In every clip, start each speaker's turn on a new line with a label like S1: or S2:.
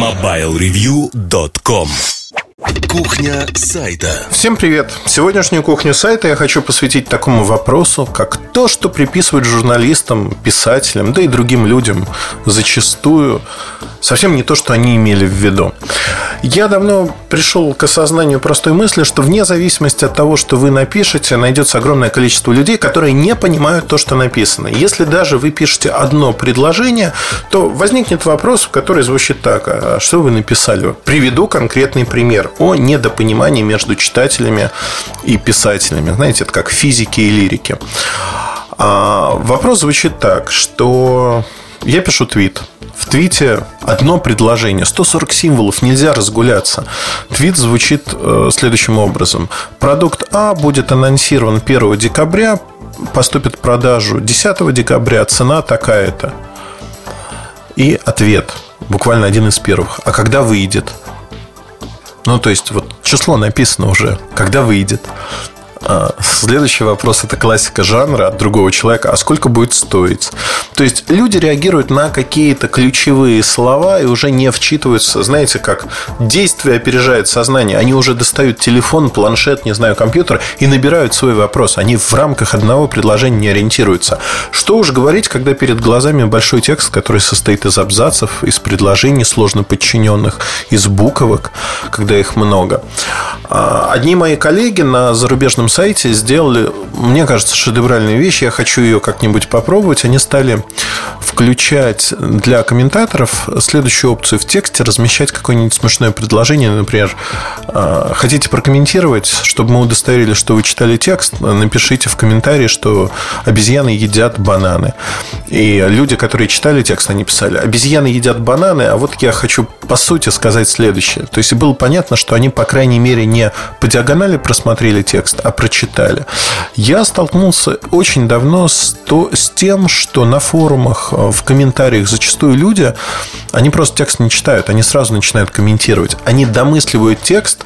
S1: MobileReview.com Кухня сайта.
S2: Всем привет! Сегодняшнюю кухню сайта я хочу посвятить такому вопросу, как то, что приписывают журналистам, писателям, да и другим людям зачастую совсем не то, что они имели в виду. Я давно пришел к осознанию простой мысли, что вне зависимости от того, что вы напишете, найдется огромное количество людей, которые не понимают то, что написано. Если даже вы пишете одно предложение, то возникнет вопрос, который звучит так. А что вы написали? Приведу конкретный пример о недопонимании между читателями и писателями. Знаете, это как физики и лирики. А вопрос звучит так, что я пишу твит. В твите одно предложение, 140 символов, нельзя разгуляться. Твит звучит э, следующим образом. Продукт А будет анонсирован 1 декабря, поступит в продажу 10 декабря, цена такая-то. И ответ, буквально один из первых. А когда выйдет? Ну, то есть, вот число написано уже, когда выйдет. А, следующий вопрос – это классика жанра от другого человека. А сколько будет стоить? То есть, люди реагируют на какие-то ключевые слова и уже не вчитываются. Знаете, как действие опережает сознание. Они уже достают телефон, планшет, не знаю, компьютер и набирают свой вопрос. Они в рамках одного предложения не ориентируются. Что уж говорить, когда перед глазами большой текст, который состоит из абзацев, из предложений сложно подчиненных, из буквок, когда их много. А, одни мои коллеги на зарубежном сайте сделали, мне кажется, шедевральную вещь. Я хочу ее как-нибудь попробовать. Они стали включать для комментаторов следующую опцию в тексте, размещать какое-нибудь смешное предложение. Например, «А, хотите прокомментировать, чтобы мы удостоверили, что вы читали текст, напишите в комментарии, что обезьяны едят бананы. И люди, которые читали текст, они писали, обезьяны едят бананы, а вот я хочу по сути сказать следующее. То есть было понятно, что они, по крайней мере, не по диагонали просмотрели текст, а прочитали. Я столкнулся очень давно с, то, с тем, что на форумах, э, в комментариях зачастую люди, они просто текст не читают, они сразу начинают комментировать. Они домысливают текст,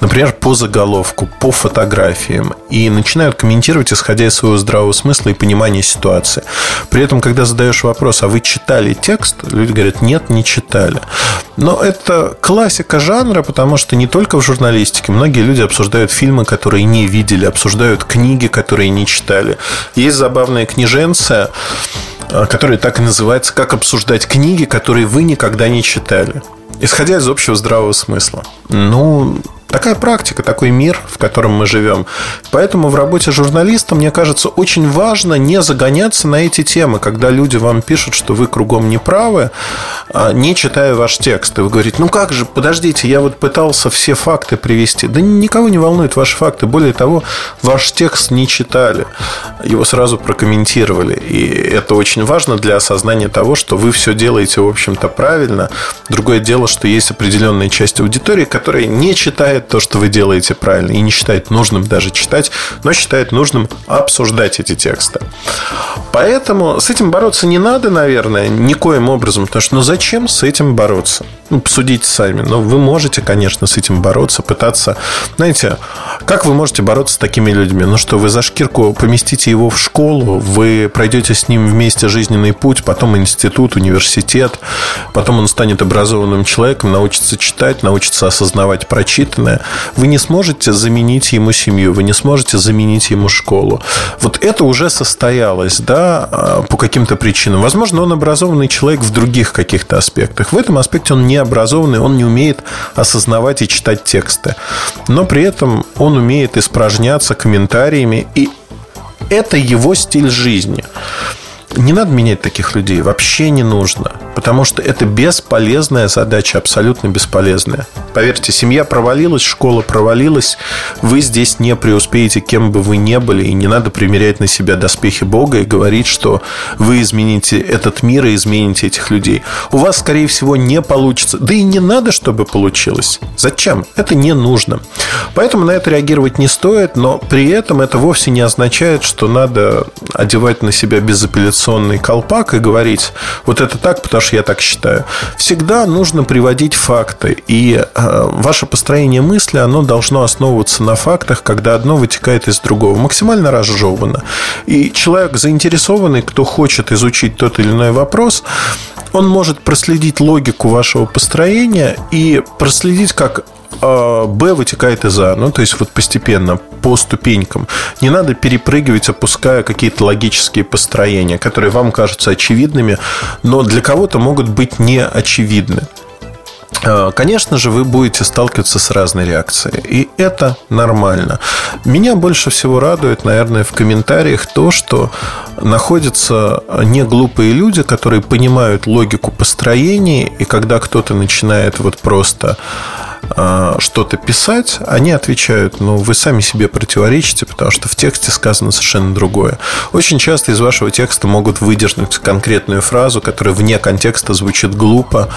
S2: например, по заголовку, по фотографиям, и начинают комментировать, исходя из своего здравого смысла и понимания ситуации. При этом, когда задаешь вопрос, а вы читали текст, люди говорят, нет, не читали. Но это классика жанра, потому что не только в журналистике. Многие люди обсуждают фильмы, которые не видели, обсуждают книги, которые не читали. Есть забавная книженция, э, которая так и называется «Как обсуждать книги, которые вы никогда не читали». Исходя из общего здравого смысла. Ну, Такая практика, такой мир, в котором мы живем. Поэтому в работе журналиста, мне кажется, очень важно не загоняться на эти темы, когда люди вам пишут, что вы кругом неправы, а, не читая ваш текст. И вы говорите, ну как же, подождите, я вот пытался все факты привести. Да никого не волнует ваши факты. Более того, ваш текст не читали. Его сразу прокомментировали. И это очень важно для осознания того, что вы все делаете, в общем-то, правильно. Другое дело, что есть определенная часть аудитории, которая не читает считает то, что вы делаете правильно, и не считает нужным даже читать, но считает нужным обсуждать эти тексты. Поэтому с этим бороться не надо, наверное, никоим образом, потому что ну зачем с этим бороться? Ну, судите сами. Но вы можете, конечно, с этим бороться, пытаться... Знаете, как вы можете бороться с такими людьми? Ну что, вы за шкирку поместите его в школу, вы пройдете с ним вместе жизненный путь, потом институт, университет, потом он станет образованным человеком, научится читать, научится осознавать прочитанное. Вы не сможете заменить ему семью, вы не сможете заменить ему школу. Вот это уже состоялось, да, а, по каким-то причинам. Возможно, он образованный человек в других каких-то аспектах. В этом аспекте он не образованный, он не умеет осознавать и читать тексты. Но при этом он умеет испражняться комментариями, и это его стиль жизни. Не надо менять таких людей, вообще не нужно. Потому что это бесполезная задача, абсолютно бесполезная. Поверьте, семья провалилась, школа провалилась, вы здесь не преуспеете, кем бы вы ни были, и не надо примерять на себя доспехи Бога и говорить, что вы измените этот мир и измените этих людей. У вас, скорее всего, не получится. Да и не надо, чтобы получилось. Зачем? Это не нужно. Поэтому на это реагировать не стоит, но при этом это вовсе не означает, что надо одевать на себя безапелляционный колпак и говорить, вот это так, потому что уж я так считаю. Всегда нужно приводить факты. И э, ваше построение мысли, оно должно основываться на фактах, когда одно вытекает из другого. Максимально разжевано. И человек заинтересованный, кто хочет изучить тот или иной вопрос, он может проследить логику вашего построения и проследить, как Б вытекает из А. Ну, то есть, вот постепенно, по ступенькам. Не надо перепрыгивать, опуская какие-то логические построения, которые вам кажутся очевидными, но для кого-то могут быть неочевидны. А, конечно же, вы будете сталкиваться с разной реакцией. И это нормально. Меня больше всего радует, наверное, в комментариях то, что находятся не глупые люди, которые понимают логику построения, и когда кто-то начинает вот просто а, что-то писать, они отвечают, ну, вы сами себе противоречите, потому что в тексте сказано совершенно другое. Очень часто из вашего текста могут выдернуть конкретную фразу, которая вне контекста звучит глупо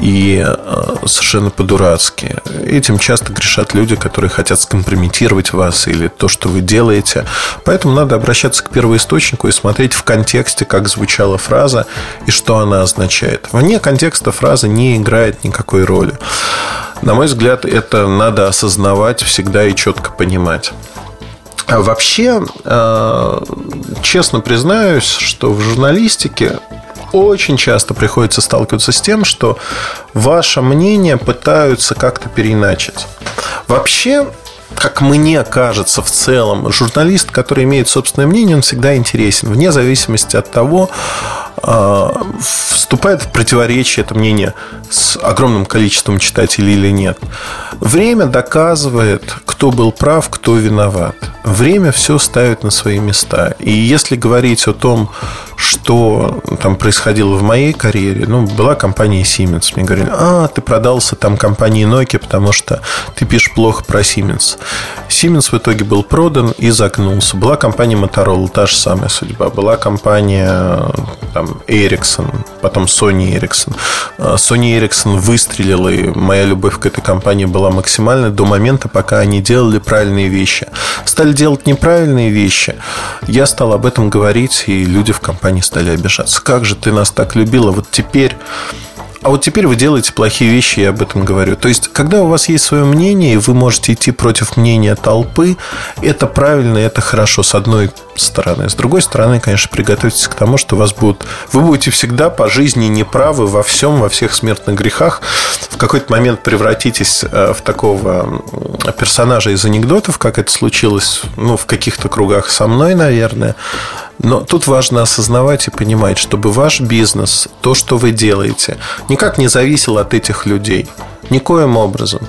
S2: и а, совершенно по-дурацки. Этим часто грешат люди, которые хотят скомпрометировать вас или то, что вы делаете. Поэтому надо обращаться к первоисточнику и смотреть в контексте, как звучала фраза и что она означает. Вне контекста фраза не играет никакой роли. На мой взгляд, это надо осознавать всегда и четко понимать. А вообще, э, честно признаюсь, что в журналистике очень часто приходится сталкиваться с тем, что ваше мнение пытаются как-то переиначить. Вообще, как мне кажется, в целом, журналист, который имеет собственное мнение, он всегда интересен, вне зависимости от того, вступает в противоречие это мнение с огромным количеством читателей или нет. Время доказывает, кто был прав, кто виноват. Время все ставит на свои места. И если говорить о том, что там происходило в моей карьере, ну, была компания Siemens. Мне говорили, а, ты продался там компании Nokia, потому что ты пишешь плохо про Siemens. Siemens в итоге был продан и загнулся. Была компания Motorola, та же самая судьба. Была компания там, Ericsson, потом Sony Ericsson. А, Sony Ericsson выстрелила, и моя любовь к этой компании была максимальной до момента, пока они делали правильные вещи. Стали делать неправильные вещи, я стал об этом говорить, и люди в компании они стали обижаться. Как же ты нас так любила, вот теперь... А вот теперь вы делаете плохие вещи, я об этом говорю. То есть, когда у вас есть свое мнение, и вы можете идти против мнения толпы, это правильно, это хорошо, с одной стороны. С другой стороны, конечно, приготовьтесь к тому, что вас будут... Вы будете всегда по жизни неправы во всем, во всех смертных грехах. В какой-то момент превратитесь э, в такого персонажа из анекдотов, как это случилось ну, в каких-то кругах со мной, наверное. Но тут важно осознавать и понимать, чтобы ваш бизнес, то, что вы делаете, никак не зависел от этих людей. Никоим образом.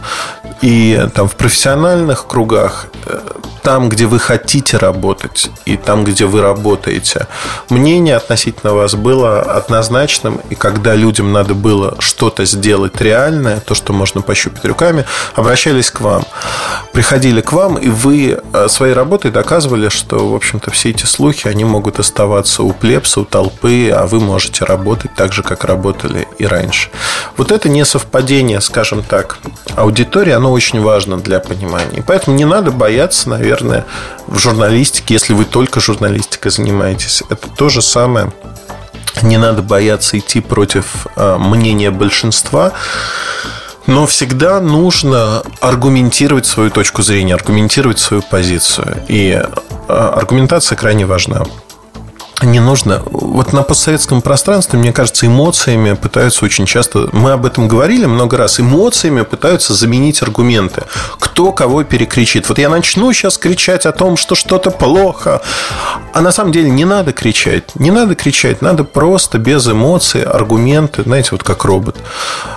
S2: И там в профессиональных кругах э, там, где вы хотите работать и там, где вы работаете. Мнение относительно вас было однозначным, и когда людям надо было что-то сделать реальное, то, что можно пощупать руками, обращались к вам. Приходили к вам, и вы э, своей работой доказывали, что, в общем-то, все эти слухи, они могут оставаться у плебса, у толпы, а вы можете работать так же, как работали и раньше. Вот это не совпадение, скажем так, аудитории, оно очень важно для понимания. Поэтому не надо бояться, наверное, наверное, в журналистике, если вы только журналистикой занимаетесь, это то же самое. Не надо бояться идти против э, мнения большинства. Но всегда нужно аргументировать свою точку зрения, аргументировать свою позицию. И э, аргументация крайне важна не нужно. Вот на постсоветском пространстве, мне кажется, эмоциями пытаются очень часто, мы об этом говорили много раз, эмоциями пытаются заменить аргументы. Кто кого перекричит. Вот я начну сейчас кричать о том, что что-то плохо, а на самом деле не надо кричать. Не надо кричать, надо просто без эмоций, аргументы, знаете, вот как робот.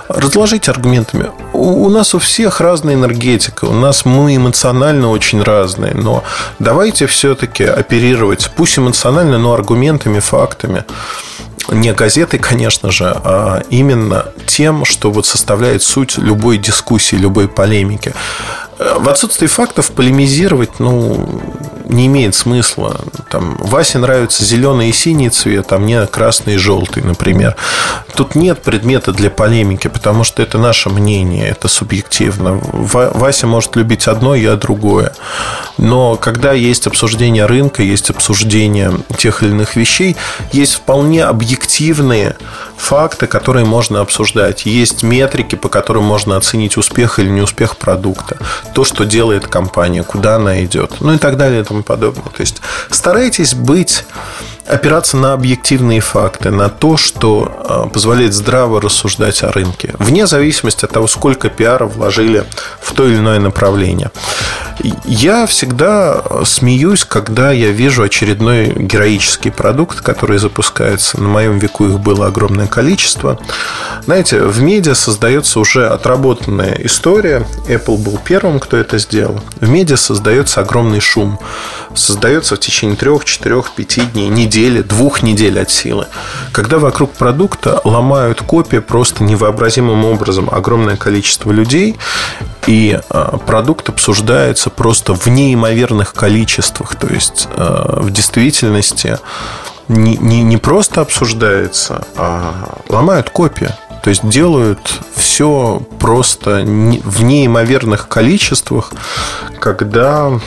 S2: Разложить аргументами. У, у нас у всех разная энергетика, у нас мы эмоционально очень разные, но давайте все-таки оперировать, пусть эмоционально, но аргументами фактами. Не газетой, конечно же, а именно тем, что вот составляет суть любой дискуссии, любой полемики. В отсутствии фактов полемизировать, ну, не имеет смысла. Там, Васе нравится зеленый и синий цвет, а мне красный и желтый, например. Тут нет предмета для полемики, потому что это наше мнение, это субъективно. Вася может любить одно, я другое. Но когда есть обсуждение рынка, есть обсуждение тех или иных вещей, есть вполне объективные факты, которые можно обсуждать. Есть метрики, по которым можно оценить успех или неуспех продукта. То, что делает компания, куда она идет. Ну и так далее и тому подобное. То есть старайтесь быть опираться на объективные факты, на то, что а, позволяет здраво рассуждать о рынке, вне зависимости от того, сколько пиара вложили в то или иное направление. Я всегда смеюсь, когда я вижу очередной героический продукт, который запускается. На моем веку их было огромное количество. Знаете, в медиа создается уже отработанная история. Apple был первым, кто это сделал. В медиа создается огромный шум. Создается в течение трех, четырех, пяти дней, недели, двух недель от силы. Когда вокруг продукта ломают копии просто невообразимым образом огромное количество людей, и а, продукт обсуждается просто в неимоверных количествах. То есть а, в действительности не, не, не просто обсуждается, а ломают копии. То есть делают все просто в неимоверных количествах, когда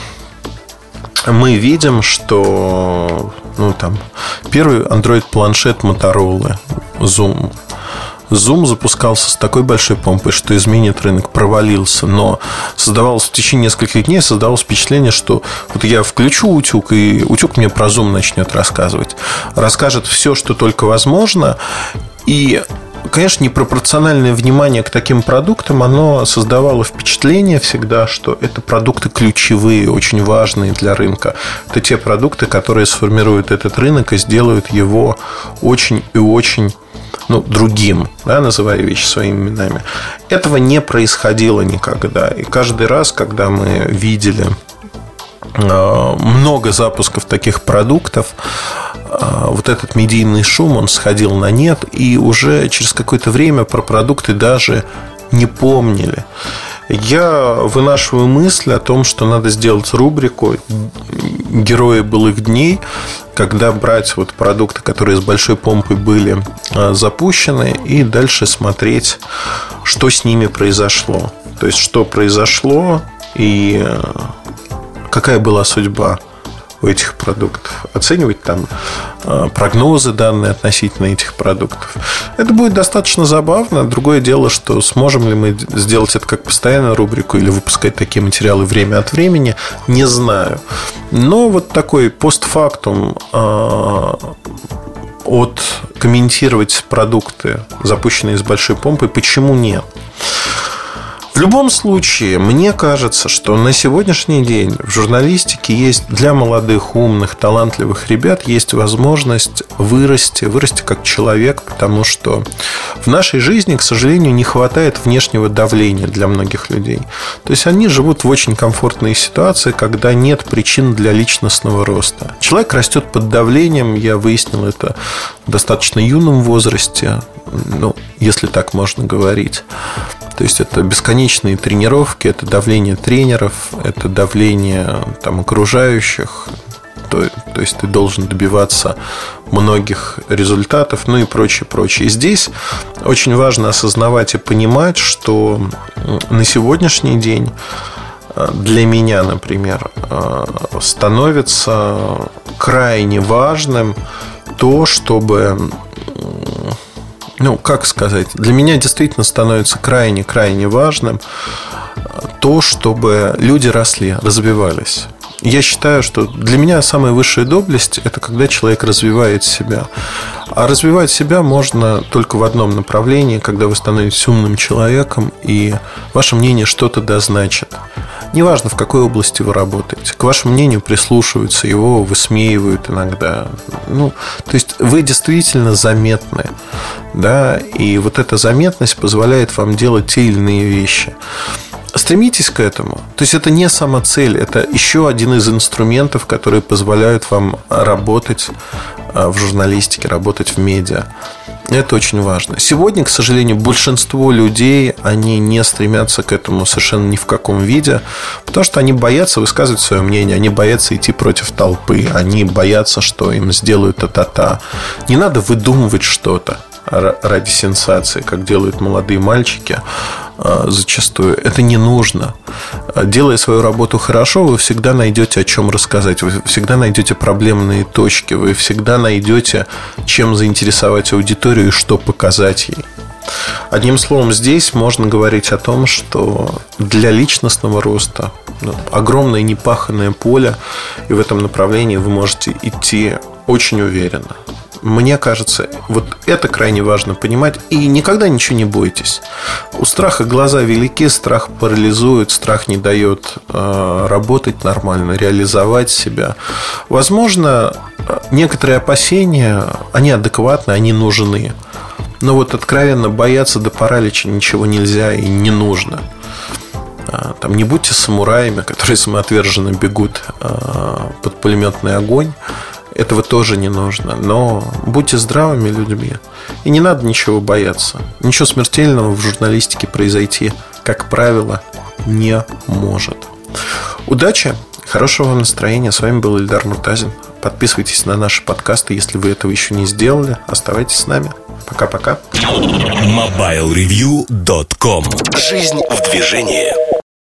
S2: мы видим, что ну, там, первый Android-планшет Motorola Zoom Zoom запускался с такой большой помпой, что изменит рынок, провалился. Но создавалось в течение нескольких дней создавалось впечатление, что вот я включу утюг, и утюг мне про Zoom начнет рассказывать. Расскажет все, что только возможно. И конечно, непропорциональное внимание к таким продуктам, оно создавало впечатление всегда, что это продукты ключевые, очень важные для рынка. Это те продукты, которые сформируют этот рынок и сделают его очень и очень ну, другим, да, называя вещи своими именами. Этого не происходило никогда. И каждый раз, когда мы видели а, много запусков таких продуктов, вот этот медийный шум, он сходил на нет, и уже через какое-то время про продукты даже не помнили. Я вынашиваю мысль о том, что надо сделать рубрику «Герои былых дней», когда брать вот продукты, которые с большой помпой были а, запущены, и дальше смотреть, что с ними произошло. То есть, что произошло и а, какая была судьба у этих продуктов, оценивать там э, прогнозы данные относительно этих продуктов. Это будет достаточно забавно. Другое дело, что сможем ли мы сделать это как постоянную рубрику или выпускать такие материалы время от времени, не знаю. Но вот такой постфактум э, от комментировать продукты, запущенные с большой помпой, почему нет? В любом случае, мне кажется, что на сегодняшний день в журналистике есть для молодых, умных, талантливых ребят есть возможность вырасти, вырасти как человек, потому что в нашей жизни, к сожалению, не хватает внешнего давления для многих людей. То есть они живут в очень комфортной ситуации, когда нет причин для личностного роста. Человек растет под давлением, я выяснил это в достаточно юном возрасте, ну, если так можно говорить. То есть это бесконечные тренировки, это давление тренеров, это давление там, окружающих. То, то есть ты должен добиваться многих результатов, ну и прочее, прочее. И здесь очень важно осознавать и понимать, что на сегодняшний день э, для меня, например, э, становится крайне важным то, чтобы ну, как сказать, для меня действительно становится крайне-крайне важным то, чтобы люди росли, развивались. Я считаю, что для меня самая высшая доблесть – это когда человек развивает себя. А развивать себя можно только в одном направлении, когда вы становитесь умным человеком, и ваше мнение что-то дозначит. Неважно, в какой области вы работаете. К вашему мнению прислушиваются, его высмеивают иногда. Ну, то есть вы действительно заметны. Да? И вот эта заметность позволяет вам делать те или иные вещи. Стремитесь к этому. То есть это не сама цель, это еще один из инструментов, которые позволяют вам работать а, в журналистике, работать в медиа. Это очень важно. Сегодня, к сожалению, большинство людей, они не стремятся к этому совершенно ни в каком виде, потому что они боятся высказывать свое мнение, они боятся идти против толпы, они боятся, что им сделают та-та-та. Не надо выдумывать что-то ради сенсации, как делают молодые мальчики. А, зачастую. Это не нужно. Делая свою работу хорошо, вы всегда найдете о чем рассказать, вы всегда найдете проблемные точки, вы всегда найдете, чем заинтересовать аудиторию и что показать ей. Одним словом, здесь можно говорить о том, что для личностного роста ну, огромное непаханное поле, и в этом направлении вы можете идти очень уверенно. Мне кажется, вот это крайне важно понимать. И никогда ничего не бойтесь. У страха глаза велики, страх парализует, страх не дает э, работать нормально, реализовать себя. Возможно, некоторые опасения, они адекватны, они нужны. Но вот откровенно бояться до паралича ничего нельзя и не нужно. А, там не будьте самураями, которые самоотверженно бегут э, под пулеметный огонь. Этого тоже не нужно. Но будьте здравыми людьми. И не надо ничего бояться. Ничего смертельного в журналистике произойти, как правило, не может. Удачи, хорошего вам настроения. С вами был Ильдар Муртазин. Подписывайтесь на наши подкасты, если вы этого еще не сделали. Оставайтесь с нами. Пока-пока.
S1: MobileReview.com Жизнь в движении.